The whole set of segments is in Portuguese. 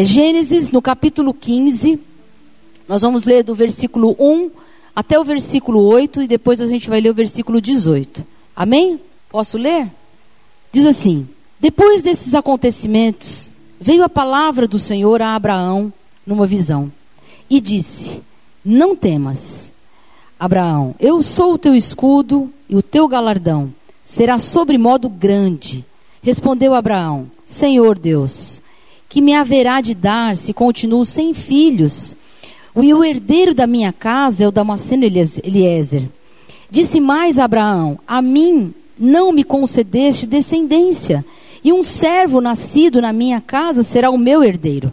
Gênesis, no capítulo 15, nós vamos ler do versículo 1 até o versículo 8 e depois a gente vai ler o versículo 18. Amém? Posso ler? Diz assim: Depois desses acontecimentos, veio a palavra do Senhor a Abraão numa visão e disse: Não temas, Abraão, eu sou o teu escudo e o teu galardão será sobremodo grande. Respondeu Abraão: Senhor Deus, que me haverá de dar se continuo sem filhos? E o herdeiro da minha casa é o Damasceno Eliezer. Disse mais Abraão: A mim não me concedeste descendência, e um servo nascido na minha casa será o meu herdeiro.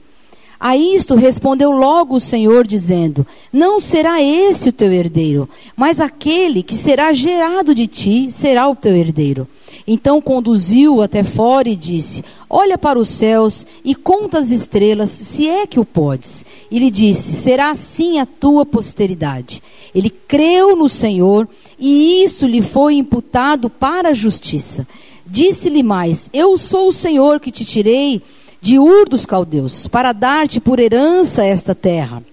A isto respondeu logo o Senhor, dizendo: Não será esse o teu herdeiro, mas aquele que será gerado de ti será o teu herdeiro. Então conduziu até fora e disse: Olha para os céus e conta as estrelas, se é que o podes. E lhe disse: Será assim a tua posteridade. Ele creu no Senhor e isso lhe foi imputado para a justiça. Disse-lhe mais: Eu sou o Senhor que te tirei de Ur dos caldeus para dar-te por herança esta terra.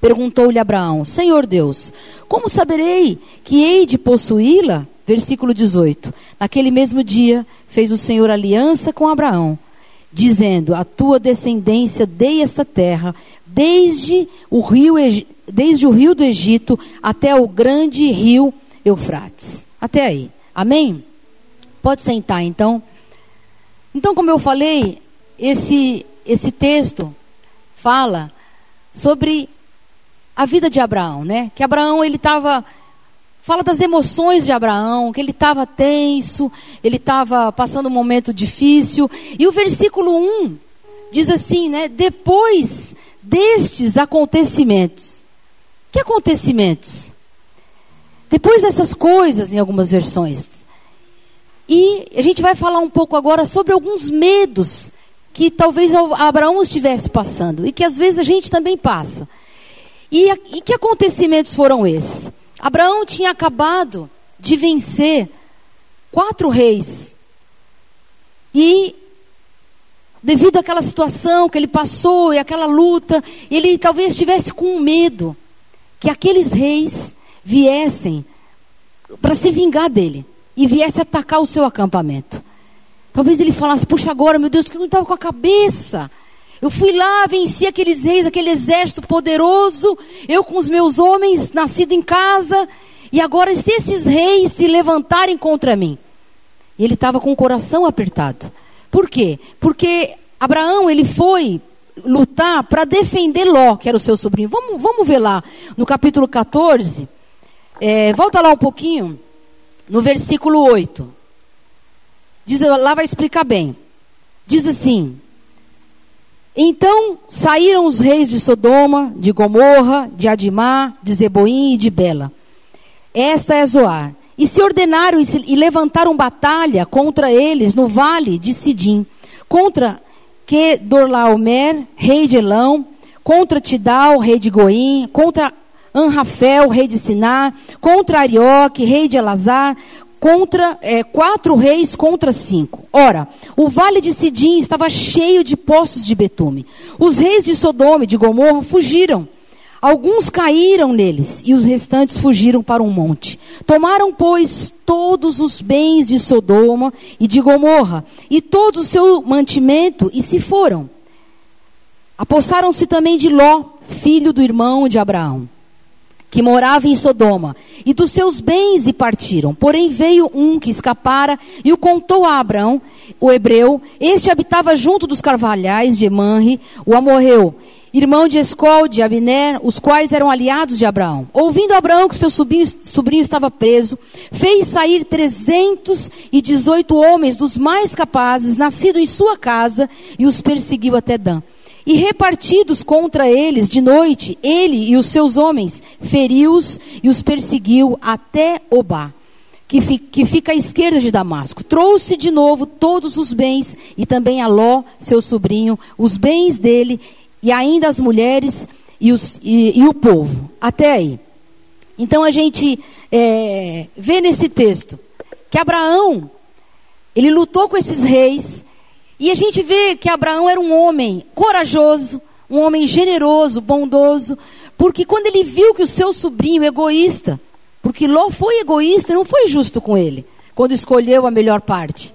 Perguntou-lhe Abraão: Senhor Deus, como saberei que hei de possuí-la? Versículo 18. Naquele mesmo dia fez o Senhor aliança com Abraão, dizendo: A tua descendência dei esta terra, desde o rio, desde o rio do Egito até o grande rio Eufrates. Até aí. Amém? Pode sentar então. Então, como eu falei, esse esse texto fala sobre a vida de Abraão, né? Que Abraão ele estava fala das emoções de Abraão, que ele estava tenso, ele estava passando um momento difícil. E o versículo 1 diz assim, né? Depois destes acontecimentos. Que acontecimentos? Depois dessas coisas, em algumas versões. E a gente vai falar um pouco agora sobre alguns medos que talvez Abraão estivesse passando e que às vezes a gente também passa. E, e que acontecimentos foram esses? Abraão tinha acabado de vencer quatro reis. E devido àquela situação que ele passou e aquela luta, ele talvez estivesse com medo que aqueles reis viessem para se vingar dele e viesse atacar o seu acampamento. Talvez ele falasse: Puxa, agora, meu Deus, que eu não estava com a cabeça. Eu fui lá, venci aqueles reis, aquele exército poderoso, eu com os meus homens, nascido em casa, e agora se esses reis se levantarem contra mim. E ele estava com o coração apertado. Por quê? Porque Abraão, ele foi lutar para defender Ló, que era o seu sobrinho. Vamos, vamos ver lá, no capítulo 14, é, volta lá um pouquinho, no versículo 8. Diz, lá vai explicar bem. Diz assim: Então saíram os reis de Sodoma, de Gomorra, de Adimá, de Zeboim e de Bela. Esta é Zoar. E se ordenaram e, se, e levantaram batalha contra eles no vale de Sidim, contra Kedorlaomer, rei de Elão, contra Tidal, rei de Goim, contra Anrafel, rei de Siná, contra Arioque, rei de Elazar, contra é, quatro reis contra cinco. Ora, o vale de Sidim estava cheio de poços de betume. Os reis de Sodoma e de Gomorra fugiram. Alguns caíram neles e os restantes fugiram para um monte. Tomaram, pois, todos os bens de Sodoma e de Gomorra e todo o seu mantimento e se foram. Apossaram-se também de Ló, filho do irmão de Abraão que morava em Sodoma, e dos seus bens e partiram. Porém veio um que escapara e o contou a Abraão, o hebreu. Este habitava junto dos carvalhais de Manre, o amorreu, irmão de Escol, de Abner, os quais eram aliados de Abraão. Ouvindo Abraão que seu sobrinho, sobrinho estava preso, fez sair trezentos e dezoito homens dos mais capazes, nascidos em sua casa, e os perseguiu até Dan. E repartidos contra eles de noite, ele e os seus homens, feriu-os e os perseguiu até Obá, que, que fica à esquerda de Damasco. Trouxe de novo todos os bens, e também a Ló, seu sobrinho, os bens dele, e ainda as mulheres e, os, e, e o povo. Até aí. Então a gente é, vê nesse texto que Abraão, ele lutou com esses reis, E a gente vê que Abraão era um homem corajoso, um homem generoso, bondoso, porque quando ele viu que o seu sobrinho egoísta, porque Ló foi egoísta, não foi justo com ele, quando escolheu a melhor parte.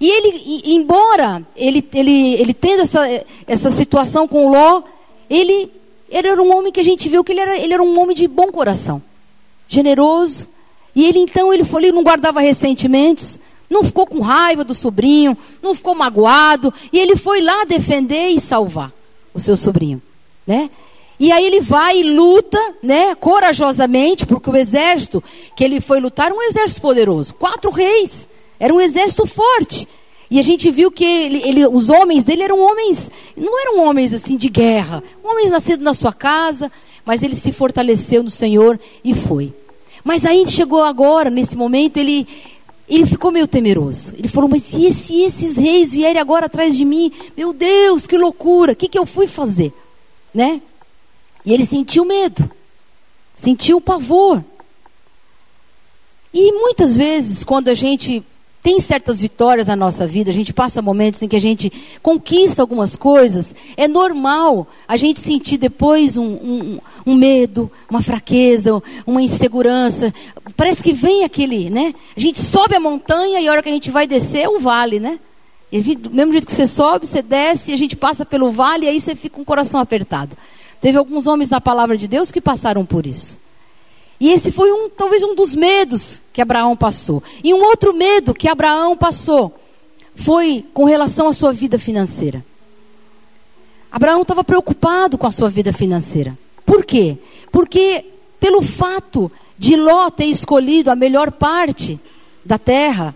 E ele, embora ele, ele, ele tendo essa, essa situação com Ló, ele, ele era um homem que a gente viu que ele era, ele era um homem de bom coração, generoso. E ele então, ele, foi, ele não guardava ressentimentos, não ficou com raiva do sobrinho, não ficou magoado, e ele foi lá defender e salvar o seu sobrinho, né? E aí ele vai e luta, né, corajosamente, porque o exército que ele foi lutar era um exército poderoso, quatro reis, era um exército forte. E a gente viu que ele, ele, os homens dele eram homens, não eram homens assim de guerra, homens nascidos na sua casa, mas ele se fortaleceu no Senhor e foi. Mas aí chegou agora, nesse momento, ele ele ficou meio temeroso. Ele falou: Mas se esses reis vierem agora atrás de mim? Meu Deus, que loucura! O que, que eu fui fazer? Né? E ele sentiu medo, sentiu pavor. E muitas vezes, quando a gente tem certas vitórias na nossa vida, a gente passa momentos em que a gente conquista algumas coisas, é normal a gente sentir depois um, um, um medo, uma fraqueza, uma insegurança. Parece que vem aquele, né? A gente sobe a montanha e a hora que a gente vai descer é um vale, né? E gente, do mesmo jeito que você sobe, você desce, e a gente passa pelo vale e aí você fica com o coração apertado. Teve alguns homens na palavra de Deus que passaram por isso. E esse foi um, talvez um dos medos que Abraão passou. E um outro medo que Abraão passou foi com relação à sua vida financeira. Abraão estava preocupado com a sua vida financeira. Por quê? Porque pelo fato de Ló ter escolhido a melhor parte da terra,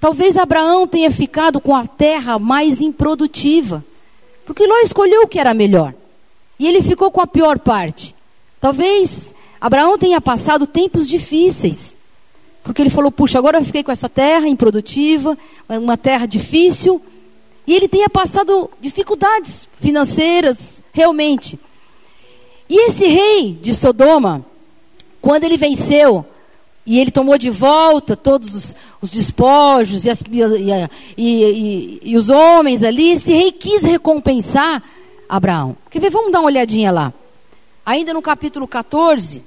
talvez Abraão tenha ficado com a terra mais improdutiva. Porque Ló escolheu o que era melhor. E ele ficou com a pior parte. Talvez Abraão tenha passado tempos difíceis. Porque ele falou: puxa, agora eu fiquei com essa terra improdutiva, uma terra difícil. E ele tenha passado dificuldades financeiras, realmente. E esse rei de Sodoma, quando ele venceu, e ele tomou de volta todos os, os despojos e, as, e, e, e, os homens ali, esse rei quis recompensar Abraão. Quer ver? Vamos dar uma olhadinha lá. Ainda no capítulo 14,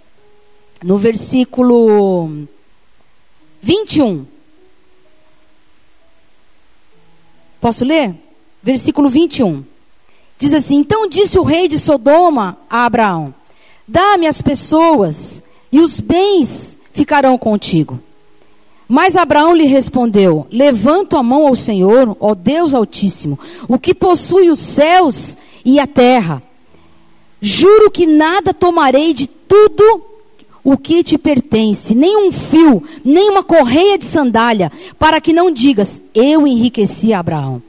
no versículo 21. Posso ler? Versículo 21. Diz assim: Então disse o rei de Sodoma a Abraão: Dá-me as pessoas, e os bens ficarão contigo. Mas Abraão lhe respondeu: Levanto a mão ao Senhor, ó Deus Altíssimo, o que possui os céus e a terra. Juro que nada tomarei de tudo o que te pertence, nem um fio, nem uma correia de sandália, para que não digas, eu enriqueci Abraão.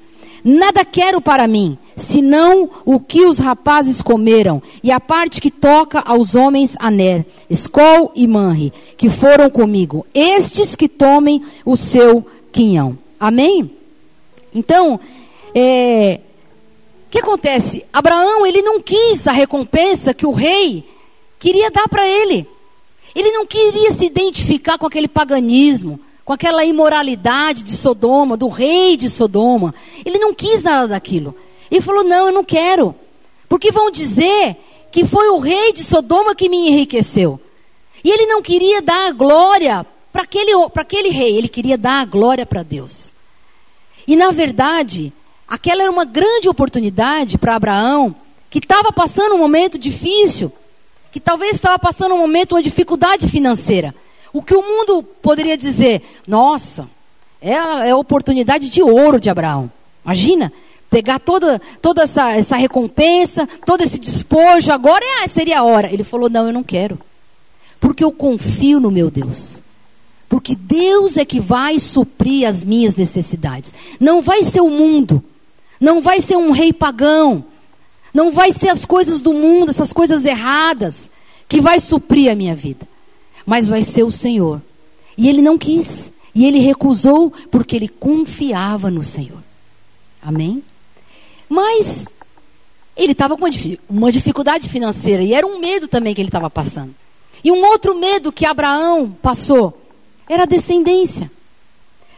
Nada quero para mim, senão o que os rapazes comeram, e a parte que toca aos homens Aner, Escol e Manre, que foram comigo, estes que tomem o seu quinhão. Amém? Então, é, que acontece? Abraão, ele não quis a recompensa que o rei queria dar para ele. Ele não queria se identificar com aquele paganismo, com aquela imoralidade de Sodoma, do rei de Sodoma. Ele não quis nada daquilo. Ele falou: Não, eu não quero. Porque vão dizer que foi o rei de Sodoma que me enriqueceu. E ele não queria dar a glória para aquele, aquele rei, ele queria dar a glória para Deus. E na verdade, aquela era uma grande oportunidade para Abraão, que estava passando um momento difícil que talvez estava passando um momento, uma dificuldade financeira. O que o mundo poderia dizer? Nossa, é a, é a oportunidade de ouro de Abraão. Imagina, pegar toda, toda essa, essa recompensa, todo esse despojo, agora é, seria a hora. Ele falou: Não, eu não quero. Porque eu confio no meu Deus. Porque Deus é que vai suprir as minhas necessidades. Não vai ser o mundo. Não vai ser um rei pagão. Não vai ser as coisas do mundo, essas coisas erradas, que vai suprir a minha vida. Mas vai ser o Senhor. E ele não quis. E ele recusou porque ele confiava no Senhor. Amém? Mas ele estava com uma dificuldade financeira e era um medo também que ele estava passando. E um outro medo que Abraão passou era a descendência.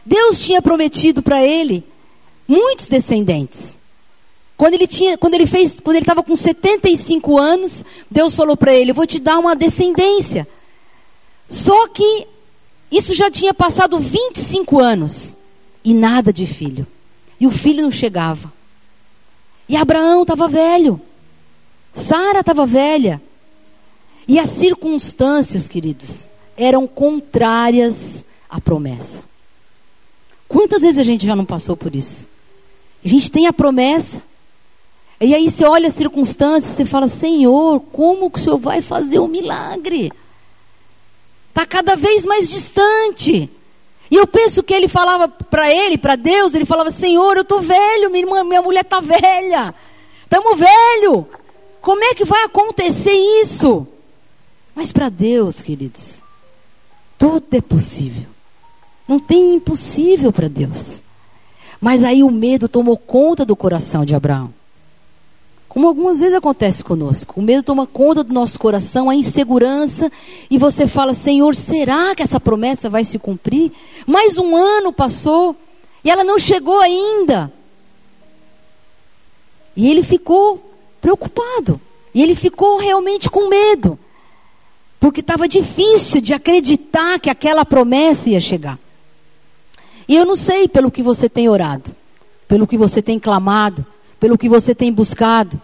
Deus tinha prometido para ele muitos descendentes. Quando ele tinha, quando ele fez, quando ele estava com 75 anos, Deus falou para ele: "Eu vou te dar uma descendência". Só que isso já tinha passado 25 anos e nada de filho. E o filho não chegava. E Abraão estava velho. Sara estava velha. E as circunstâncias, queridos, eram contrárias à promessa. Quantas vezes a gente já não passou por isso? A gente tem a promessa, e aí você olha as circunstâncias, você fala: Senhor, como que o Senhor vai fazer o um milagre? Está cada vez mais distante. E eu penso que ele falava para ele, para Deus, ele falava: Senhor, eu estou velho, minha irmã, minha mulher está velha, estamos velho. Como é que vai acontecer isso? Mas para Deus, queridos, tudo é possível. Não tem impossível para Deus. Mas aí o medo tomou conta do coração de Abraão. Como algumas vezes acontece conosco. O medo toma conta do nosso coração, a insegurança, e você fala: Senhor, será que essa promessa vai se cumprir? Mais um ano passou e ela não chegou ainda. E ele ficou preocupado. E ele ficou realmente com medo. Porque estava difícil de acreditar que aquela promessa ia chegar. E eu não sei pelo que você tem orado, pelo que você tem clamado, pelo que você tem buscado.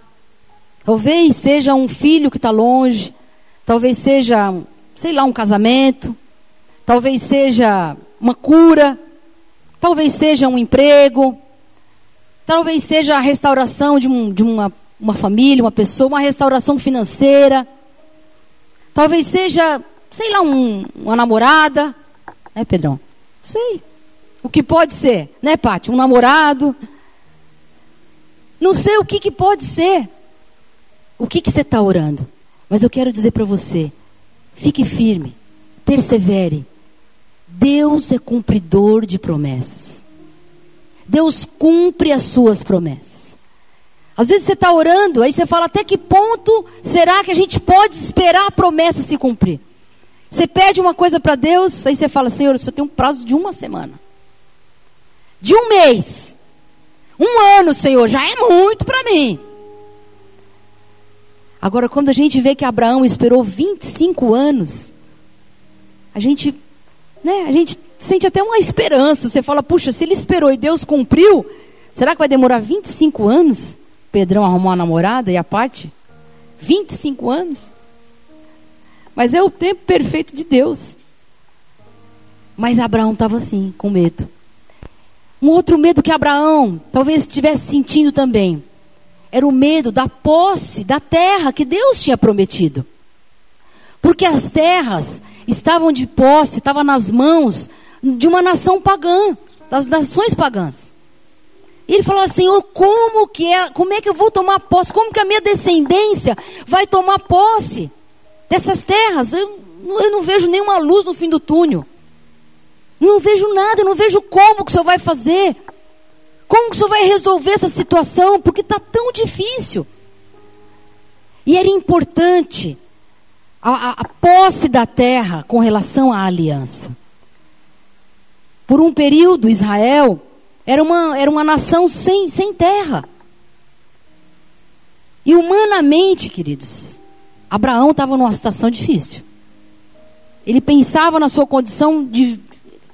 Talvez seja um filho que está longe, talvez seja, sei lá, um casamento, talvez seja uma cura, talvez seja um emprego, talvez seja a restauração de, um, de uma, uma família, uma pessoa, uma restauração financeira, talvez seja, sei lá, um, uma namorada, né, Pedrão? Sei. O que pode ser, né, Pátio? Um namorado. Não sei o que, que pode ser. O que, que você está orando? Mas eu quero dizer para você: fique firme, persevere. Deus é cumpridor de promessas. Deus cumpre as suas promessas. Às vezes você está orando, aí você fala: até que ponto será que a gente pode esperar a promessa se cumprir? Você pede uma coisa para Deus, aí você fala: Senhor, só tem um prazo de uma semana, de um mês. Um ano, Senhor, já é muito para mim. Agora, quando a gente vê que Abraão esperou 25 anos, a gente, né, a gente sente até uma esperança. Você fala, puxa, se ele esperou e Deus cumpriu, será que vai demorar 25 anos? Pedrão arrumou uma namorada e a parte? 25 anos? Mas é o tempo perfeito de Deus. Mas Abraão estava assim, com medo. Um outro medo que Abraão talvez estivesse sentindo também era o medo da posse da terra que Deus tinha prometido. Porque as terras estavam de posse, estavam nas mãos de uma nação pagã, das nações pagãs. E ele falou: Senhor, como que é, como é que eu vou tomar posse? Como que a minha descendência vai tomar posse dessas terras? Eu, eu não vejo nenhuma luz no fim do túnel. Não vejo nada, não vejo como que o senhor vai fazer. Como que o senhor vai resolver essa situação? Porque está tão difícil. E era importante a, a, a posse da terra com relação à aliança. Por um período, Israel era uma, era uma nação sem, sem terra. E humanamente, queridos, Abraão estava numa situação difícil. Ele pensava na sua condição de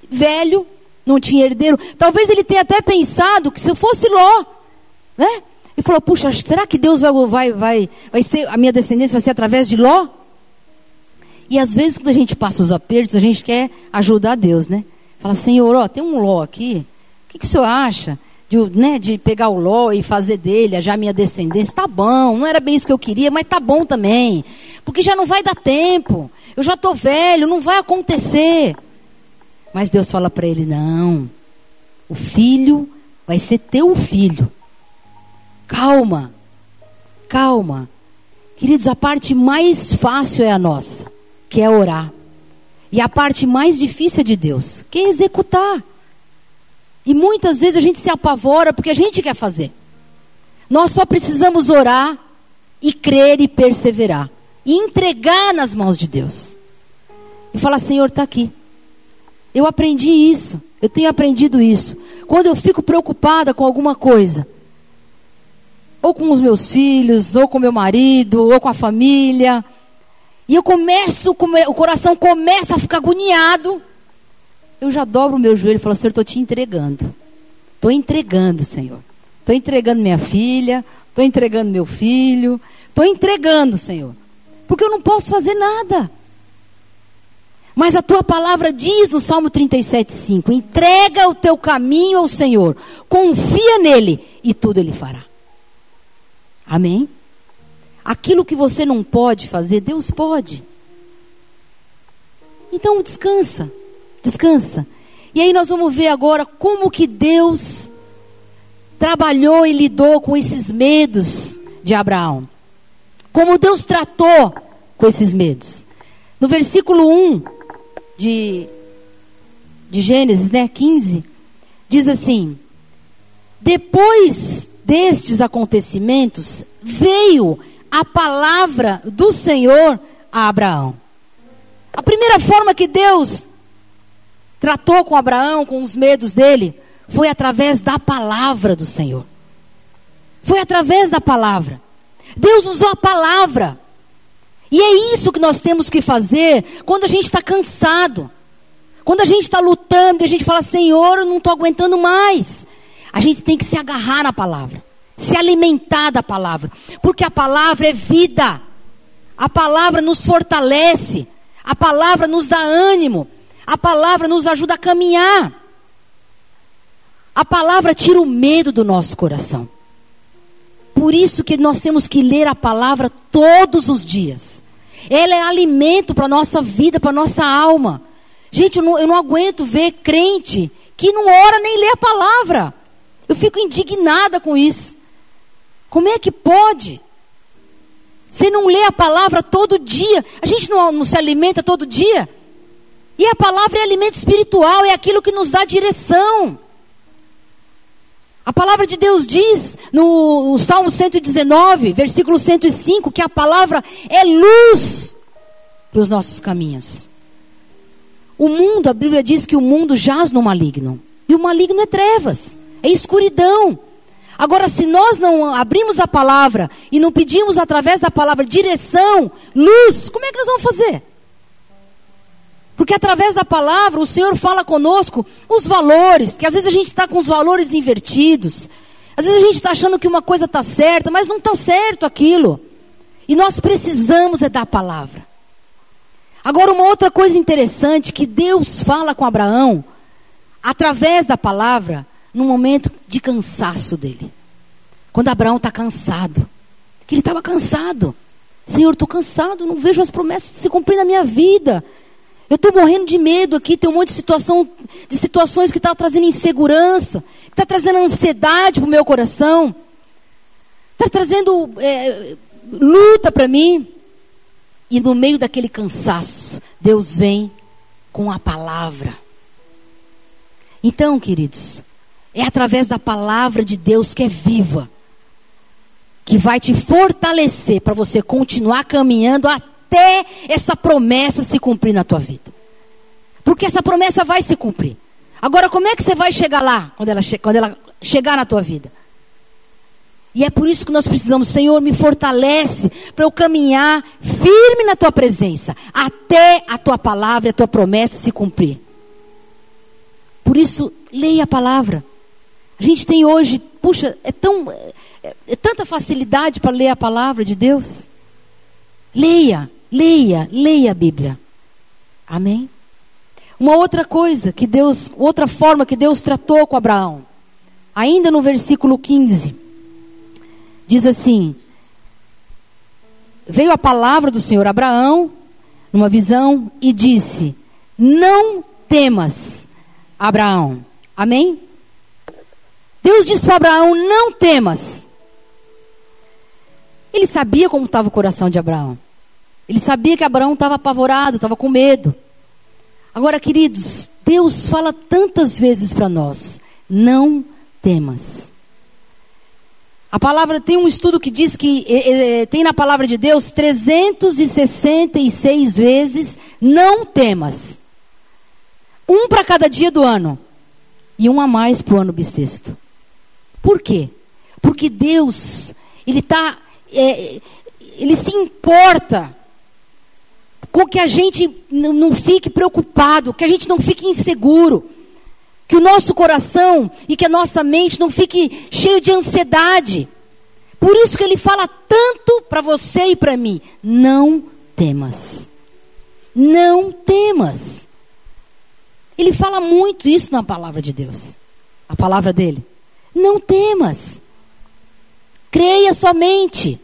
velho, não tinha herdeiro. Talvez ele tenha até pensado que se eu fosse Ló, né? Ele falou: puxa, será que Deus vai, vai, vai, vai ser, a minha descendência vai ser através de Ló? E às vezes, quando a gente passa os apertos, a gente quer ajudar Deus, né? Fala, Senhor, ó, tem um Ló aqui. O que, que o senhor acha? De, né, de pegar o Ló e fazer dele já minha descendência. Tá bom, não era bem isso que eu queria, mas tá bom também. Porque já não vai dar tempo. Eu já estou velho, não vai acontecer. Mas Deus fala para ele: não, o filho vai ser teu filho. Calma, calma. Queridos, a parte mais fácil é a nossa, que é orar. E a parte mais difícil é de Deus, que é executar. E muitas vezes a gente se apavora porque a gente quer fazer. Nós só precisamos orar e crer e perseverar. E entregar nas mãos de Deus. E falar: Senhor, está aqui. Eu aprendi isso. Eu tenho aprendido isso. quando eu fico preocupada com alguma coisa, ou com os meus filhos, ou com meu marido, ou com a família, e eu começo, o coração começa a ficar agoniado, eu já dobro o meu joelho e falo, Senhor, estou te entregando. Estou entregando, Senhor. Estou entregando minha filha, estou entregando meu filho, estou entregando, Senhor. Porque eu não posso fazer nada. Mas a tua palavra diz no Salmo 37,5: entrega o teu caminho ao Senhor, confia nele e tudo ele fará. Amém? Aquilo que você não pode fazer, Deus pode. Então descansa, descansa. E aí nós vamos ver agora como que Deus trabalhou e lidou com esses medos de Abraão. Como Deus tratou com esses medos. No versículo 1 de, de Gênesis, né, 15, diz assim: Depois destes acontecimentos, veio a palavra do Senhor a Abraão. A primeira forma que Deus tratou com Abraão, com os medos dele, foi através da palavra do Senhor. Foi através da palavra. Deus usou a palavra. E é isso que nós temos que fazer quando a gente está cansado. Quando a gente está lutando e a gente fala, Senhor, eu não estou aguentando mais. A gente tem que se agarrar na palavra. Se alimentar da palavra. Porque a palavra é vida. A palavra nos fortalece. A palavra nos dá ânimo. A palavra nos ajuda a caminhar. A palavra tira o medo do nosso coração. Por isso que nós temos que ler a palavra todos os dias. Ela é alimento para a nossa vida, para a nossa alma. Gente, eu não, eu não aguento ver crente que não ora nem lê a palavra. Eu fico indignada com isso. Como é que pode? Você não lê a palavra todo dia. A gente não, não se alimenta todo dia. E a palavra é alimento espiritual, é aquilo que nos dá direção. A palavra de Deus diz no Salmo 119, versículo 105, que a palavra é luz para os nossos caminhos. O mundo, a Bíblia diz que o mundo jaz no maligno. E o maligno é trevas, é escuridão. Agora, se nós não abrimos a palavra e não pedimos através da palavra direção, luz, como é que nós vamos fazer? Porque através da palavra o Senhor fala conosco os valores, que às vezes a gente está com os valores invertidos. Às vezes a gente está achando que uma coisa está certa, mas não está certo aquilo. E nós precisamos é da palavra. Agora, uma outra coisa interessante que Deus fala com Abraão, através da palavra, no momento de cansaço dele. Quando Abraão está cansado. Que ele estava cansado. Senhor, estou cansado, não vejo as promessas se cumprir na minha vida. Eu estou morrendo de medo aqui, tem um monte de, situação, de situações que está trazendo insegurança, que está trazendo ansiedade para o meu coração, está trazendo é, luta para mim. E no meio daquele cansaço, Deus vem com a palavra. Então, queridos, é através da palavra de Deus que é viva, que vai te fortalecer para você continuar caminhando até até essa promessa se cumprir na tua vida. Porque essa promessa vai se cumprir. Agora, como é que você vai chegar lá, quando ela, quando ela chegar na tua vida? E é por isso que nós precisamos, Senhor, me fortalece para eu caminhar firme na tua presença, até a tua palavra e a tua promessa se cumprir. Por isso, leia a palavra. A gente tem hoje, puxa, é, tão, é, é tanta facilidade para ler a palavra de Deus. Leia. Leia, leia a Bíblia. Amém? Uma outra coisa que Deus, outra forma que Deus tratou com Abraão, ainda no versículo 15, diz assim: Veio a palavra do Senhor Abraão, numa visão, e disse: Não temas, Abraão. Amém? Deus disse para Abraão: Não temas. Ele sabia como estava o coração de Abraão. Ele sabia que Abraão estava apavorado, estava com medo. Agora, queridos, Deus fala tantas vezes para nós: não temas. A palavra tem um estudo que diz que é, é, tem na palavra de Deus 366 vezes não temas. Um para cada dia do ano. e um a mais para o ano bissexto. Por quê? Porque Deus, Ele está, é, Ele se importa com que a gente não fique preocupado, que a gente não fique inseguro, que o nosso coração e que a nossa mente não fique cheio de ansiedade. Por isso que ele fala tanto para você e para mim: não temas. Não temas. Ele fala muito isso na palavra de Deus. A palavra dele. Não temas. Creia somente.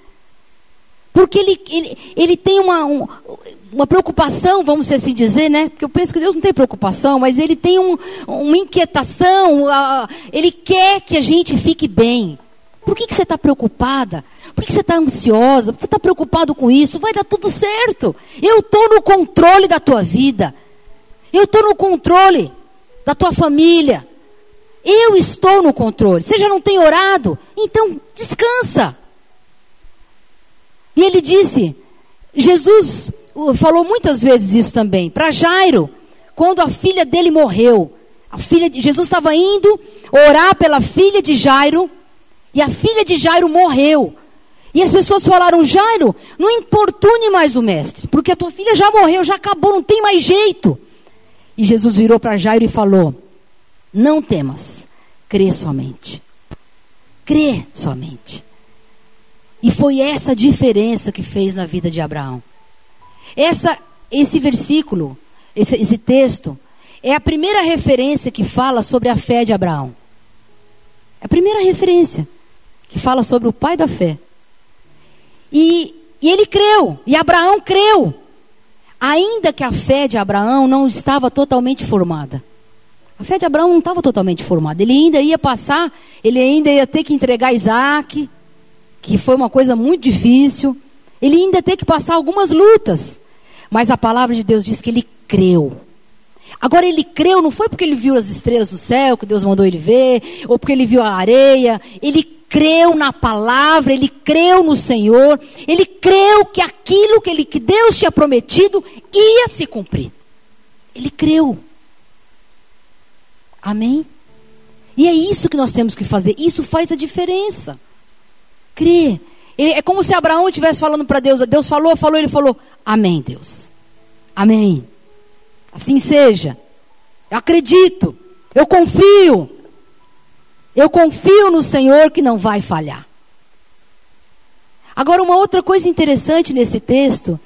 Porque ele, ele, ele tem uma, um, uma preocupação, vamos assim dizer, né? Porque eu penso que Deus não tem preocupação, mas ele tem um, uma inquietação, uh, ele quer que a gente fique bem. Por que, que você está preocupada? Por que, que você está ansiosa? Por que você está preocupado com isso? Vai dar tudo certo. Eu estou no controle da tua vida. Eu estou no controle da tua família. Eu estou no controle. Você já não tem orado? Então descansa. E ele disse: Jesus falou muitas vezes isso também, para Jairo, quando a filha dele morreu. A filha de, Jesus estava indo orar pela filha de Jairo, e a filha de Jairo morreu. E as pessoas falaram: Jairo, não importune mais o mestre, porque a tua filha já morreu, já acabou, não tem mais jeito. E Jesus virou para Jairo e falou: Não temas, crê somente. Crê somente. E foi essa diferença que fez na vida de Abraão. Essa, esse versículo, esse, esse texto, é a primeira referência que fala sobre a fé de Abraão. É a primeira referência que fala sobre o pai da fé. E, e ele creu, e Abraão creu, ainda que a fé de Abraão não estava totalmente formada. A fé de Abraão não estava totalmente formada. Ele ainda ia passar, ele ainda ia ter que entregar Isaac que foi uma coisa muito difícil. Ele ainda tem que passar algumas lutas. Mas a palavra de Deus diz que ele creu. Agora ele creu, não foi porque ele viu as estrelas do céu, que Deus mandou ele ver, ou porque ele viu a areia. Ele creu na palavra, ele creu no Senhor, ele creu que aquilo que, ele, que Deus tinha prometido ia se cumprir. Ele creu. Amém? E é isso que nós temos que fazer. Isso faz a diferença. Crê. é como se Abraão estivesse falando para Deus. Deus falou, falou, ele falou: Amém, Deus. Amém. Assim seja. Eu acredito. Eu confio. Eu confio no Senhor que não vai falhar. Agora, uma outra coisa interessante nesse texto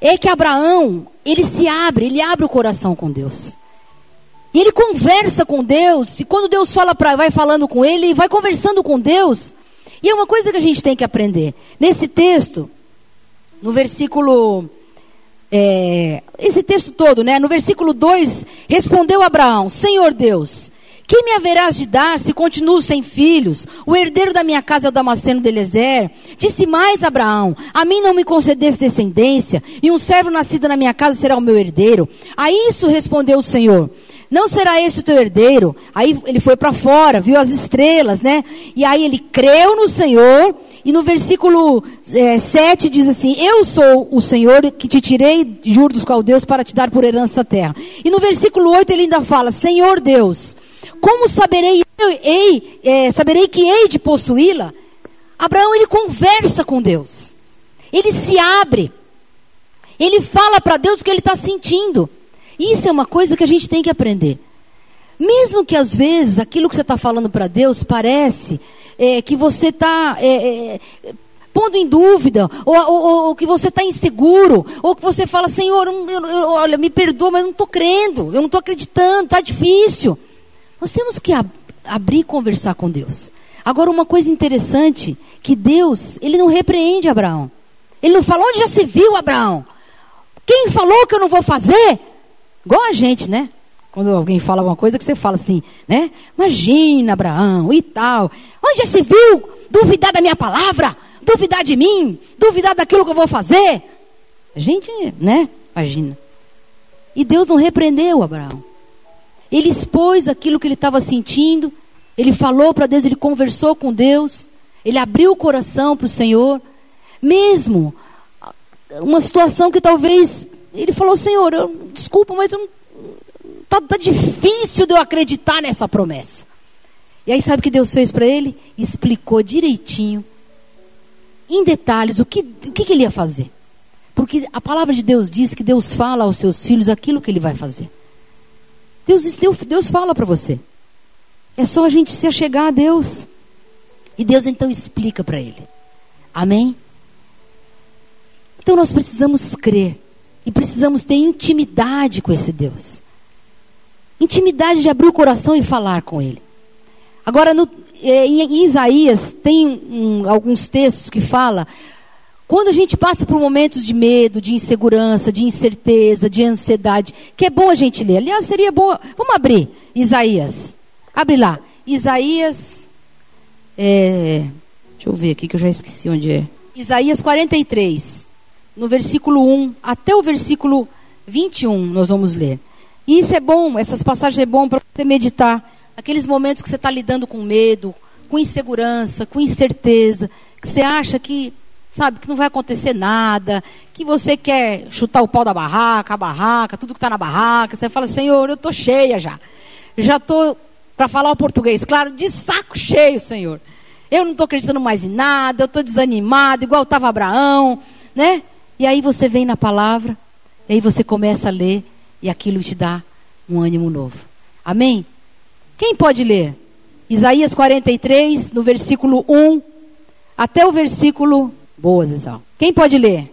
é que Abraão, ele se abre, ele abre o coração com Deus. E ele conversa com Deus, e quando Deus fala para, vai falando com ele, vai conversando com Deus. E é uma coisa que a gente tem que aprender. Nesse texto, no versículo. É, esse texto todo, né? No versículo 2, respondeu Abraão: Senhor Deus, que me haverás de dar se continuo sem filhos? O herdeiro da minha casa é o Damasceno de Elezer. Disse mais Abraão: A mim não me concedesse descendência, e um servo nascido na minha casa será o meu herdeiro. A isso respondeu o Senhor: não será esse o teu herdeiro? Aí ele foi para fora, viu as estrelas, né? E aí ele creu no Senhor. E no versículo é, 7 diz assim: Eu sou o Senhor que te tirei de Ur dos Caldeus para te dar por herança a terra. E no versículo 8 ele ainda fala: Senhor Deus, como saberei, ei, é, saberei que hei de possuí-la? Abraão ele conversa com Deus. Ele se abre. Ele fala para Deus o que ele está sentindo. Isso é uma coisa que a gente tem que aprender. Mesmo que às vezes aquilo que você está falando para Deus parece é, que você está é, é, pondo em dúvida, ou, ou, ou que você está inseguro, ou que você fala, Senhor, eu, eu, olha, me perdoa, mas eu não estou crendo, eu não estou acreditando, está difícil. Nós temos que ab abrir e conversar com Deus. Agora, uma coisa interessante, que Deus, Ele não repreende Abraão. Ele não falou, onde já se viu, Abraão? Quem falou que eu não vou fazer? Igual a gente, né? Quando alguém fala alguma coisa que você fala assim, né? Imagina, Abraão e tal. Onde já se viu duvidar da minha palavra? Duvidar de mim? Duvidar daquilo que eu vou fazer? A gente, né? Imagina. E Deus não repreendeu Abraão. Ele expôs aquilo que ele estava sentindo. Ele falou para Deus, ele conversou com Deus. Ele abriu o coração para o Senhor. Mesmo uma situação que talvez ele falou: Senhor, eu, desculpa, mas está tá, difícil de eu acreditar nessa promessa. E aí sabe o que Deus fez para ele? Explicou direitinho, em detalhes, o que, o que, que ele ia fazer. Porque a palavra de Deus diz que Deus fala aos seus filhos aquilo que ele vai fazer. Deus, Deus fala para você. É só a gente se achegar a Deus. E Deus então explica para ele. Amém? Então nós precisamos crer. E precisamos ter intimidade com esse Deus. Intimidade de abrir o coração e falar com Ele. Agora, no, em, em, Isaías, tem um, alguns textos que fala. Quando a gente passa por momentos de medo, de insegurança, de incerteza, de ansiedade, que é bom a gente ler. Aliás, seria bom. Vamos abrir Isaías. Abre lá. Isaías. É, deixa eu ver aqui que eu já esqueci onde é. Isaías 43 no versículo 1 até o versículo 21, nós vamos ler. E isso é bom, essas passagens é bom para você meditar. Aqueles momentos que você está lidando com medo, com insegurança, com incerteza, que você acha que, sabe, que não vai acontecer nada, que você quer chutar o pau da barraca, a barraca, tudo que está na barraca. Você fala, Senhor, eu estou cheia já. Já estou, para falar o português, claro, de saco cheio, Senhor. Eu não estou acreditando mais em nada, eu estou desanimado, igual estava Abraão, né? E aí você vem na palavra, e aí você começa a ler, e aquilo te dá um ânimo novo. Amém? Quem pode ler? Isaías 43, no versículo 1 até o versículo. Boa, Zezal. Quem pode ler?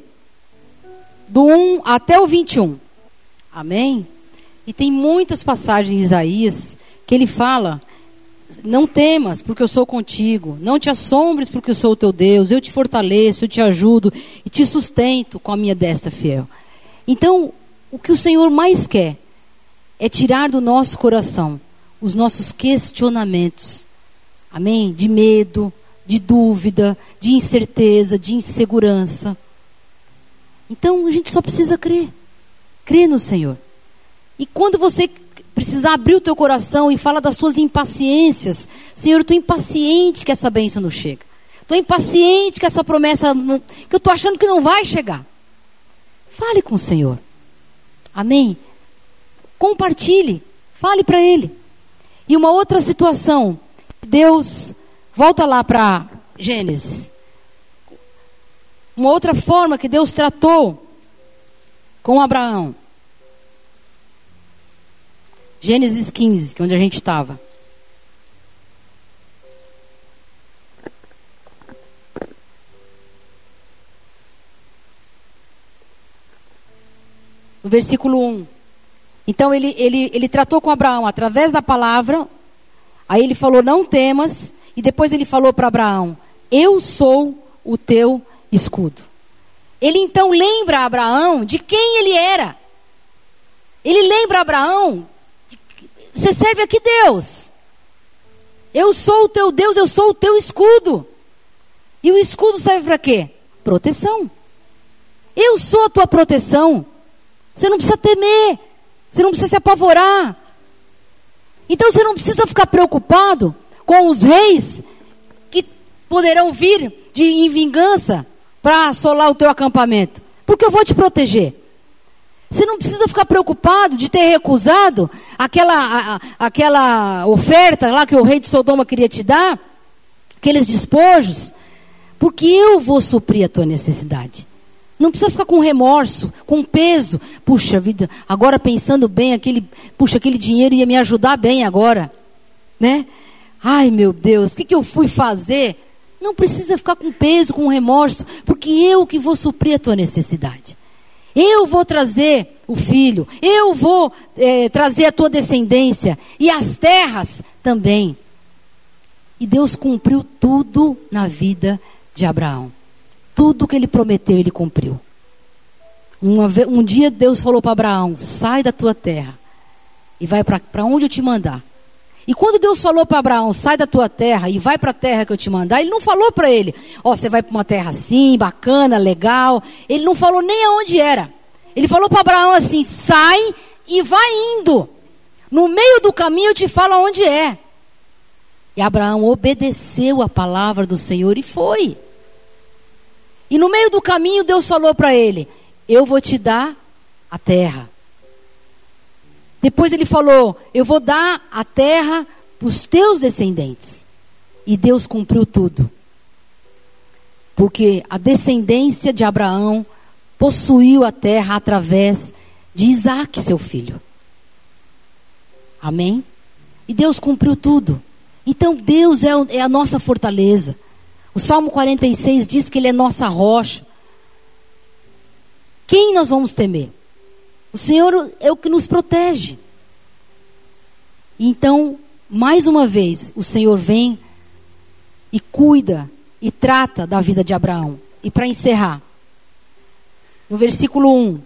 Do 1 até o 21. Amém? E tem muitas passagens em Isaías que ele fala não temas, porque eu sou contigo. Não te assombres, porque eu sou o teu Deus. Eu te fortaleço, eu te ajudo e te sustento com a minha destra fiel. Então, o que o Senhor mais quer é tirar do nosso coração os nossos questionamentos. Amém? De medo, de dúvida, de incerteza, de insegurança. Então, a gente só precisa crer. Crer no Senhor. E quando você precisar abrir o teu coração e fala das tuas impaciências. Senhor, eu estou impaciente que essa bênção não chega. Estou impaciente que essa promessa, não, que eu estou achando que não vai chegar. Fale com o Senhor. Amém? Compartilhe. Fale para Ele. E uma outra situação. Deus, volta lá para Gênesis. Uma outra forma que Deus tratou com Abraão. Gênesis 15, que é onde a gente estava. No versículo 1. Então ele, ele, ele tratou com Abraão através da palavra. Aí ele falou: Não temas. E depois ele falou para Abraão: Eu sou o teu escudo. Ele então lembra Abraão de quem ele era. Ele lembra Abraão você serve aqui Deus. Eu sou o teu Deus, eu sou o teu escudo. E o escudo serve para quê? Proteção. Eu sou a tua proteção. Você não precisa temer. Você não precisa se apavorar. Então você não precisa ficar preocupado com os reis que poderão vir de, em vingança para assolar o teu acampamento. Porque eu vou te proteger. Você não precisa ficar preocupado de ter recusado aquela, a, aquela oferta lá que o rei de Sodoma queria te dar, aqueles despojos, porque eu vou suprir a tua necessidade. Não precisa ficar com remorso, com peso. Puxa vida, agora pensando bem, aquele, puxa, aquele dinheiro ia me ajudar bem agora, né? Ai meu Deus, o que, que eu fui fazer? Não precisa ficar com peso, com remorso, porque eu que vou suprir a tua necessidade. Eu vou trazer o filho, eu vou é, trazer a tua descendência e as terras também. E Deus cumpriu tudo na vida de Abraão. Tudo que ele prometeu, ele cumpriu. Uma, um dia Deus falou para Abraão: sai da tua terra e vai para onde eu te mandar. E quando Deus falou para Abraão, sai da tua terra e vai para a terra que eu te mandar, ele não falou para ele, ó, oh, você vai para uma terra assim, bacana, legal. Ele não falou nem aonde era. Ele falou para Abraão assim: sai e vai indo. No meio do caminho eu te falo aonde é. E Abraão obedeceu a palavra do Senhor e foi. E no meio do caminho Deus falou para ele: Eu vou te dar a terra. Depois ele falou: Eu vou dar a terra para os teus descendentes. E Deus cumpriu tudo. Porque a descendência de Abraão possuiu a terra através de Isaac, seu filho. Amém? E Deus cumpriu tudo. Então Deus é, é a nossa fortaleza. O Salmo 46 diz que Ele é nossa rocha. Quem nós vamos temer? O Senhor é o que nos protege. Então, mais uma vez, o Senhor vem e cuida e trata da vida de Abraão. E para encerrar, no versículo 1,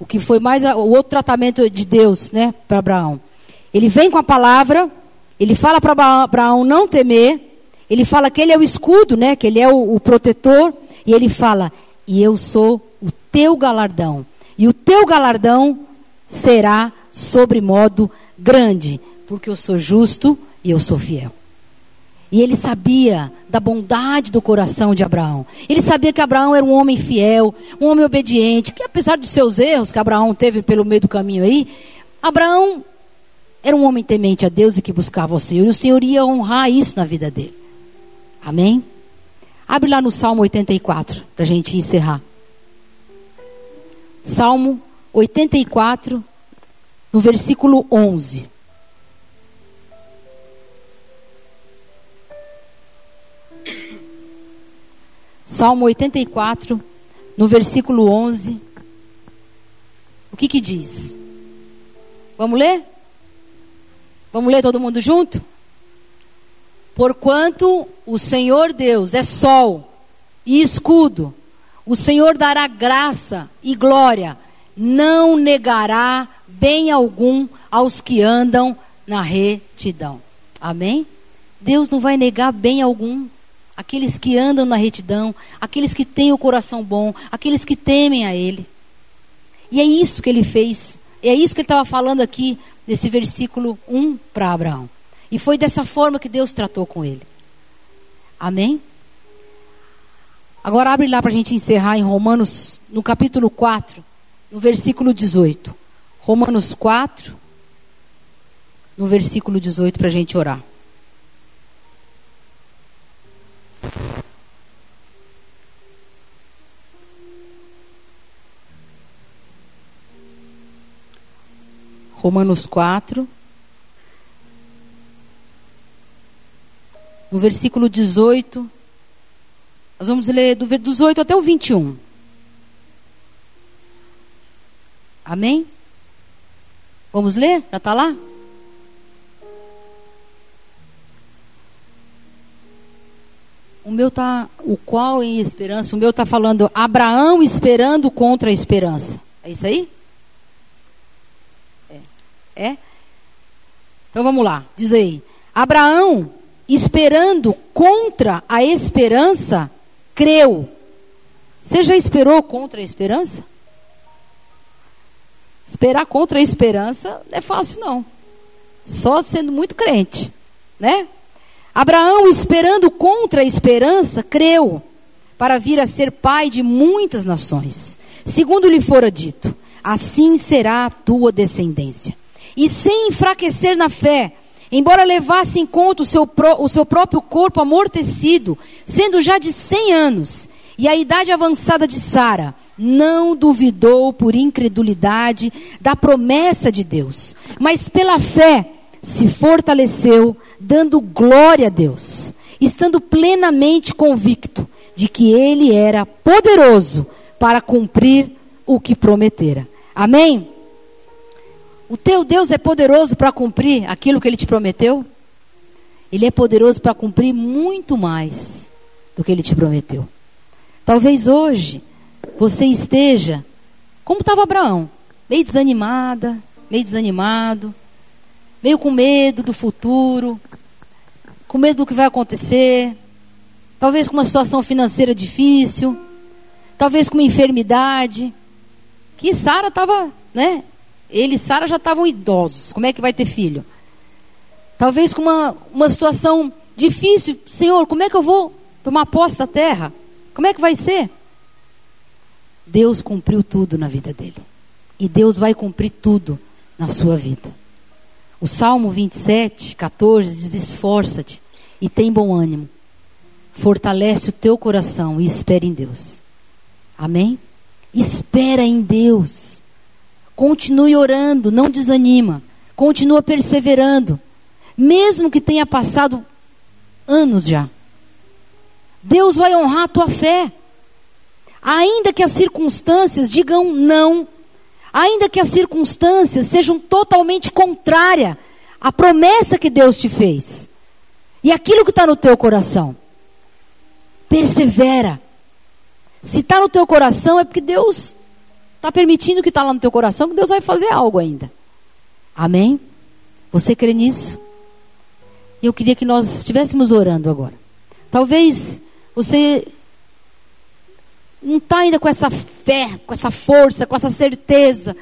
o que foi mais o outro tratamento de Deus, né, para Abraão. Ele vem com a palavra, ele fala para Abraão não temer, ele fala que ele é o escudo, né, que ele é o, o protetor, e ele fala: "E eu sou o teu galardão, e o teu galardão será sobremodo grande, porque eu sou justo e eu sou fiel." E ele sabia da bondade do coração de Abraão. Ele sabia que Abraão era um homem fiel, um homem obediente, que apesar dos seus erros que Abraão teve pelo meio do caminho aí, Abraão era um homem temente a Deus e que buscava o Senhor. E o Senhor ia honrar isso na vida dele. Amém? Abre lá no Salmo 84, para a gente encerrar. Salmo 84, no versículo 11. Salmo 84, no versículo 11. O que que diz? Vamos ler? Vamos ler todo mundo junto? Porquanto o Senhor Deus é sol e escudo, o Senhor dará graça e glória, não negará bem algum aos que andam na retidão. Amém? Deus não vai negar bem algum aqueles que andam na retidão, aqueles que têm o coração bom, aqueles que temem a Ele. E é isso que ele fez. É isso que ele estava falando aqui nesse versículo 1 para Abraão. E foi dessa forma que Deus tratou com ele. Amém? Agora abre lá para a gente encerrar em Romanos, no capítulo 4, no versículo 18. Romanos 4, no versículo 18, para a gente orar. Romanos 4, no versículo 18. Nós vamos ler do 18 até o 21. Amém? Vamos ler? Já está lá? O meu tá, o qual em esperança? O meu tá falando Abraão esperando contra a esperança. É isso aí? É. é? Então vamos lá. Diz aí. Abraão esperando contra a esperança, creu. Você já esperou contra a esperança? Esperar contra a esperança não é fácil não. Só sendo muito crente, né? Abraão, esperando contra a esperança, creu para vir a ser pai de muitas nações. Segundo lhe fora dito, assim será a tua descendência. E sem enfraquecer na fé, embora levasse em conta o seu, pro, o seu próprio corpo amortecido, sendo já de cem anos, e a idade avançada de Sara, não duvidou por incredulidade da promessa de Deus, mas pela fé se fortaleceu, dando glória a Deus, estando plenamente convicto de que ele era poderoso para cumprir o que prometera. Amém? O teu Deus é poderoso para cumprir aquilo que ele te prometeu? Ele é poderoso para cumprir muito mais do que ele te prometeu. Talvez hoje você esteja como estava Abraão, meio desanimada, meio desanimado, meio com medo do futuro, com medo do que vai acontecer, talvez com uma situação financeira difícil, talvez com uma enfermidade. Que Sara estava, né? Ele e Sara já estavam idosos. Como é que vai ter filho? Talvez com uma, uma situação difícil. Senhor, como é que eu vou tomar posse da terra? Como é que vai ser? Deus cumpriu tudo na vida dele. E Deus vai cumprir tudo na sua vida. O Salmo 27, 14 diz: Esforça-te e tem bom ânimo. Fortalece o teu coração e espere em Deus. Amém? Espera em Deus. Continue orando, não desanima. Continua perseverando. Mesmo que tenha passado anos já. Deus vai honrar a tua fé. Ainda que as circunstâncias digam não, ainda que as circunstâncias sejam totalmente contrárias à promessa que Deus te fez, e aquilo que está no teu coração, persevera. Se está no teu coração, é porque Deus está permitindo que está lá no teu coração, que Deus vai fazer algo ainda. Amém? Você crê nisso? Eu queria que nós estivéssemos orando agora. Talvez você não está ainda com essa fé, com essa força, com essa certeza.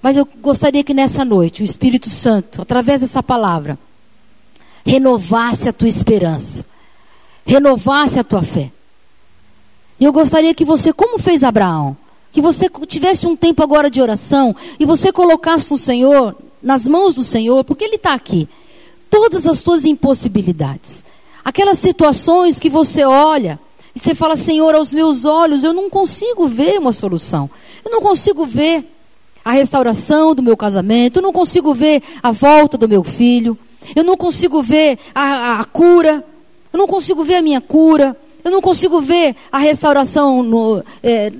Mas eu gostaria que nessa noite o Espírito Santo, através dessa palavra, renovasse a tua esperança, renovasse a tua fé. E eu gostaria que você, como fez Abraão, que você tivesse um tempo agora de oração e você colocasse no Senhor, nas mãos do Senhor, porque Ele está aqui, todas as tuas impossibilidades, aquelas situações que você olha e você fala, Senhor, aos meus olhos eu não consigo ver uma solução. Eu não consigo ver a restauração do meu casamento. Eu não consigo ver a volta do meu filho. Eu não consigo ver a, a, a cura. Eu não consigo ver a minha cura. Eu não consigo ver a restauração no, é,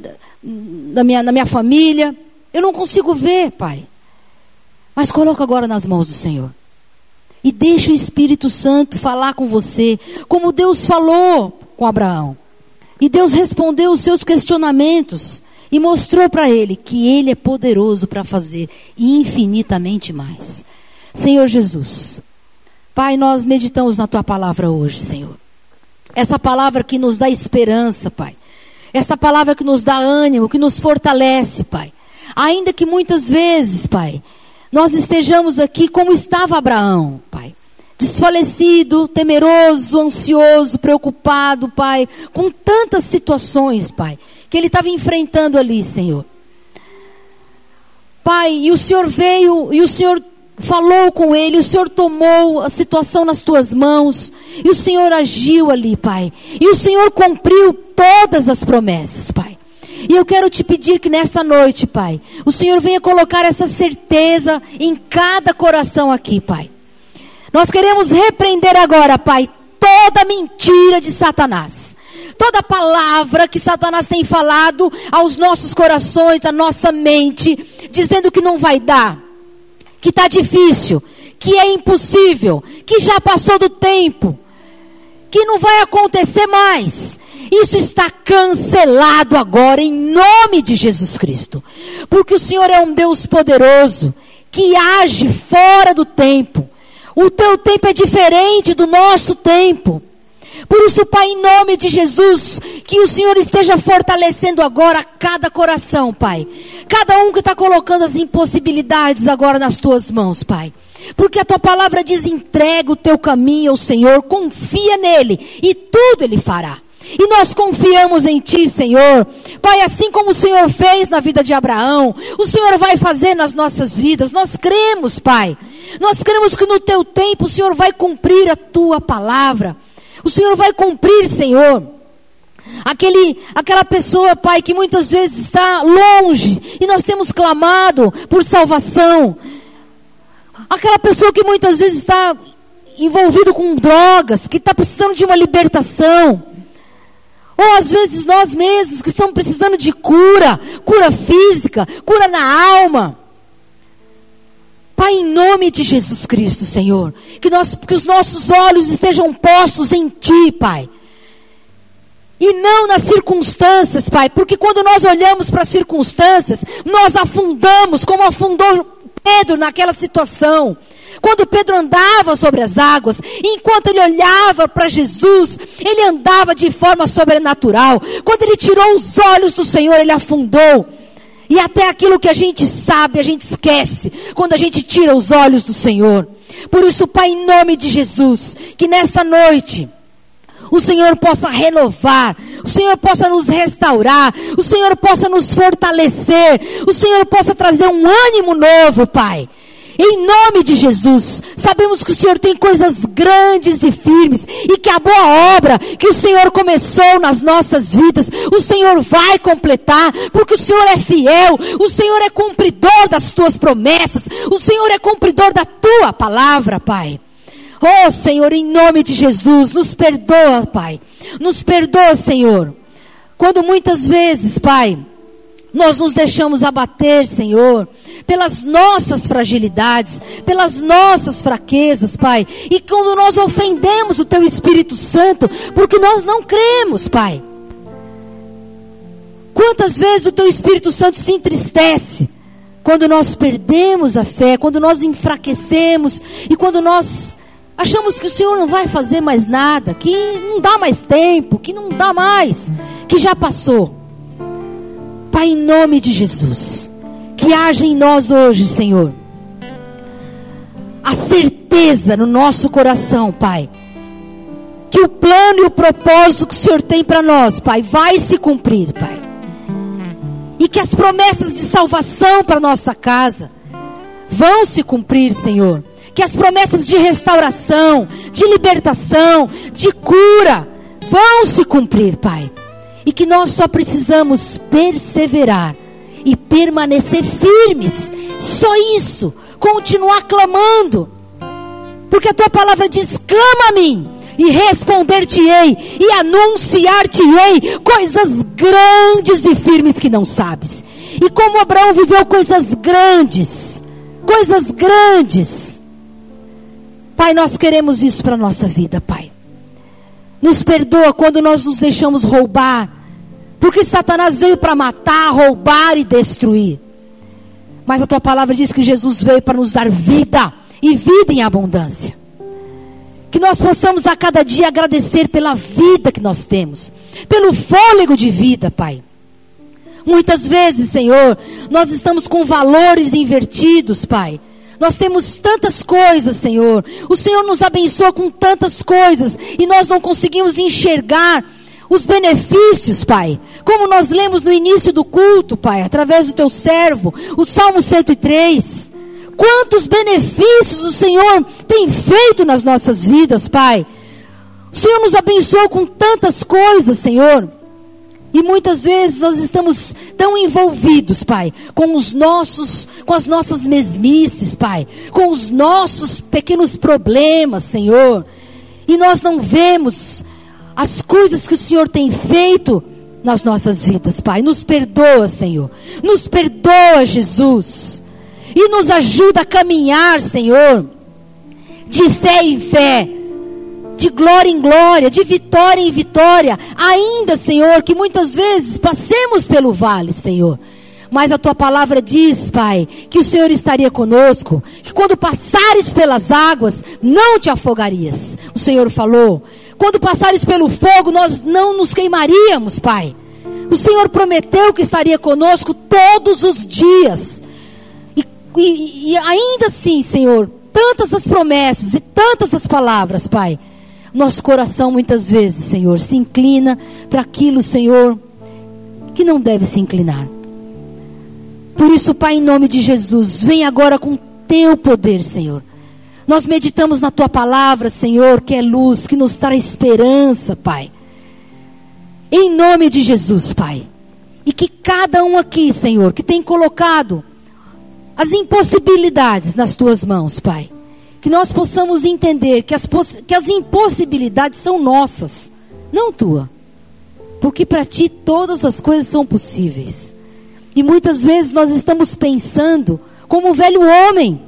na, minha, na minha família. Eu não consigo ver, Pai. Mas coloca agora nas mãos do Senhor. E deixa o Espírito Santo falar com você, como Deus falou com Abraão. E Deus respondeu os seus questionamentos e mostrou para ele que ele é poderoso para fazer infinitamente mais. Senhor Jesus, Pai, nós meditamos na tua palavra hoje, Senhor. Essa palavra que nos dá esperança, Pai. Essa palavra que nos dá ânimo, que nos fortalece, Pai. Ainda que muitas vezes, Pai, nós estejamos aqui como estava Abraão, Pai desfalecido, temeroso, ansioso, preocupado, Pai, com tantas situações, Pai, que ele estava enfrentando ali, Senhor. Pai, e o Senhor veio, e o Senhor falou com ele, o Senhor tomou a situação nas tuas mãos, e o Senhor agiu ali, Pai, e o Senhor cumpriu todas as promessas, Pai. E eu quero te pedir que nesta noite, Pai, o Senhor venha colocar essa certeza em cada coração aqui, Pai. Nós queremos repreender agora, Pai, toda mentira de Satanás. Toda palavra que Satanás tem falado aos nossos corações, à nossa mente, dizendo que não vai dar, que está difícil, que é impossível, que já passou do tempo, que não vai acontecer mais. Isso está cancelado agora em nome de Jesus Cristo. Porque o Senhor é um Deus poderoso que age fora do tempo. O teu tempo é diferente do nosso tempo. Por isso, Pai, em nome de Jesus, que o Senhor esteja fortalecendo agora cada coração, Pai. Cada um que está colocando as impossibilidades agora nas tuas mãos, Pai. Porque a tua palavra diz: entrega o teu caminho ao Senhor, confia nele e tudo ele fará. E nós confiamos em Ti, Senhor. Pai, assim como o Senhor fez na vida de Abraão, o Senhor vai fazer nas nossas vidas. Nós cremos, Pai. Nós cremos que no Teu tempo o Senhor vai cumprir a Tua palavra. O Senhor vai cumprir, Senhor. Aquele, aquela pessoa, Pai, que muitas vezes está longe e nós temos clamado por salvação. Aquela pessoa que muitas vezes está envolvido com drogas, que está precisando de uma libertação. Ou às vezes nós mesmos que estamos precisando de cura, cura física, cura na alma. Pai, em nome de Jesus Cristo, Senhor, que, nós, que os nossos olhos estejam postos em Ti, Pai. E não nas circunstâncias, Pai, porque quando nós olhamos para as circunstâncias, nós afundamos, como afundou Pedro naquela situação. Quando Pedro andava sobre as águas, enquanto ele olhava para Jesus, ele andava de forma sobrenatural. Quando ele tirou os olhos do Senhor, ele afundou. E até aquilo que a gente sabe, a gente esquece quando a gente tira os olhos do Senhor. Por isso, Pai, em nome de Jesus, que nesta noite o Senhor possa renovar, o Senhor possa nos restaurar, o Senhor possa nos fortalecer, o Senhor possa trazer um ânimo novo, Pai. Em nome de Jesus, sabemos que o Senhor tem coisas grandes e firmes e que a boa obra que o Senhor começou nas nossas vidas, o Senhor vai completar, porque o Senhor é fiel, o Senhor é cumpridor das tuas promessas, o Senhor é cumpridor da tua palavra, Pai. Oh Senhor, em nome de Jesus, nos perdoa, Pai. Nos perdoa, Senhor. Quando muitas vezes, Pai, nós nos deixamos abater, Senhor, pelas nossas fragilidades, pelas nossas fraquezas, Pai. E quando nós ofendemos o Teu Espírito Santo, porque nós não cremos, Pai. Quantas vezes o Teu Espírito Santo se entristece quando nós perdemos a fé, quando nós enfraquecemos e quando nós achamos que o Senhor não vai fazer mais nada, que não dá mais tempo, que não dá mais, que já passou. Pai, em nome de Jesus, que haja em nós hoje, Senhor, a certeza no nosso coração, Pai, que o plano e o propósito que o Senhor tem para nós, Pai, vai se cumprir, Pai. E que as promessas de salvação para nossa casa vão se cumprir, Senhor que as promessas de restauração, de libertação, de cura vão se cumprir, Pai. E que nós só precisamos perseverar e permanecer firmes. Só isso. Continuar clamando. Porque a tua palavra diz: clama a mim e responder-te-ei e anunciar-te-ei coisas grandes e firmes que não sabes. E como Abraão viveu coisas grandes, coisas grandes, Pai, nós queremos isso para a nossa vida, Pai. Nos perdoa quando nós nos deixamos roubar. Porque Satanás veio para matar, roubar e destruir. Mas a tua palavra diz que Jesus veio para nos dar vida e vida em abundância. Que nós possamos a cada dia agradecer pela vida que nós temos, pelo fôlego de vida, Pai. Muitas vezes, Senhor, nós estamos com valores invertidos, Pai. Nós temos tantas coisas, Senhor. O Senhor nos abençoa com tantas coisas e nós não conseguimos enxergar os benefícios, Pai. Como nós lemos no início do culto, Pai, através do teu servo, o Salmo 103. Quantos benefícios o Senhor tem feito nas nossas vidas, Pai. O Senhor nos abençoou com tantas coisas, Senhor. E muitas vezes nós estamos tão envolvidos, Pai, com os nossos, com as nossas mesmices, Pai, com os nossos pequenos problemas, Senhor. E nós não vemos as coisas que o Senhor tem feito nas nossas vidas, Pai. Nos perdoa, Senhor. Nos perdoa, Jesus. E nos ajuda a caminhar, Senhor, de fé em fé de glória em glória, de vitória em vitória. Ainda, Senhor, que muitas vezes passemos pelo vale, Senhor. Mas a tua palavra diz, Pai, que o Senhor estaria conosco, que quando passares pelas águas, não te afogarias. O Senhor falou. Quando passares pelo fogo, nós não nos queimaríamos, Pai. O Senhor prometeu que estaria conosco todos os dias. E, e, e ainda assim, Senhor, tantas as promessas e tantas as palavras, Pai nosso coração muitas vezes, Senhor, se inclina para aquilo, Senhor, que não deve se inclinar. Por isso, Pai, em nome de Jesus, vem agora com teu poder, Senhor. Nós meditamos na tua palavra, Senhor, que é luz, que nos traz esperança, Pai. Em nome de Jesus, Pai. E que cada um aqui, Senhor, que tem colocado as impossibilidades nas tuas mãos, Pai que nós possamos entender que as, que as impossibilidades são nossas, não tua. Porque para ti todas as coisas são possíveis. E muitas vezes nós estamos pensando como o velho homem,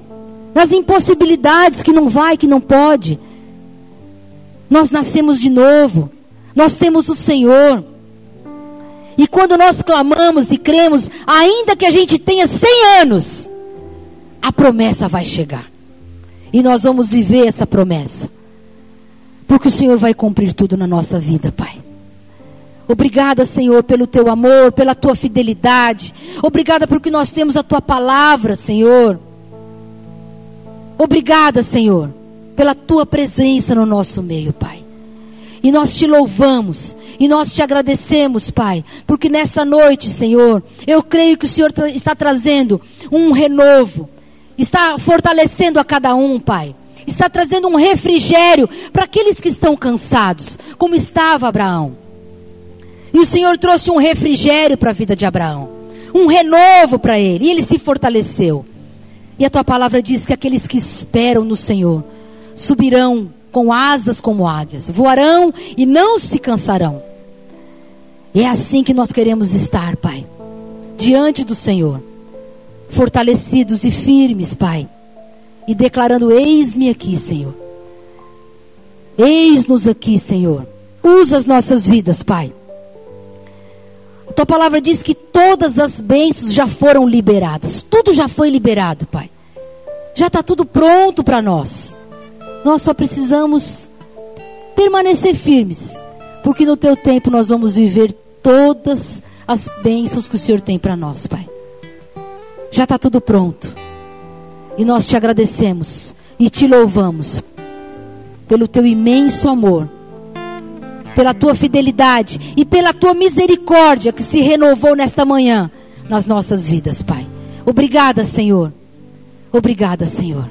nas impossibilidades que não vai, que não pode. Nós nascemos de novo, nós temos o Senhor. E quando nós clamamos e cremos, ainda que a gente tenha 100 anos, a promessa vai chegar. E nós vamos viver essa promessa. Porque o Senhor vai cumprir tudo na nossa vida, Pai. Obrigada, Senhor, pelo teu amor, pela tua fidelidade. Obrigada porque nós temos a tua palavra, Senhor. Obrigada, Senhor, pela tua presença no nosso meio, Pai. E nós te louvamos e nós te agradecemos, Pai, porque nesta noite, Senhor, eu creio que o Senhor está trazendo um renovo está fortalecendo a cada um, Pai. Está trazendo um refrigério para aqueles que estão cansados, como estava Abraão. E o Senhor trouxe um refrigério para a vida de Abraão, um renovo para ele, e ele se fortaleceu. E a tua palavra diz que aqueles que esperam no Senhor subirão com asas como águias, voarão e não se cansarão. É assim que nós queremos estar, Pai, diante do Senhor, fortalecidos e firmes, Pai, e declarando: Eis-me aqui, Senhor. Eis-nos aqui, Senhor. Usa as nossas vidas, Pai. Tua palavra diz que todas as bênçãos já foram liberadas. Tudo já foi liberado, Pai. Já está tudo pronto para nós. Nós só precisamos permanecer firmes, porque no teu tempo nós vamos viver todas as bênçãos que o Senhor tem para nós, Pai. Já está tudo pronto. E nós te agradecemos e te louvamos pelo teu imenso amor, pela tua fidelidade e pela tua misericórdia que se renovou nesta manhã nas nossas vidas, Pai. Obrigada, Senhor. Obrigada, Senhor.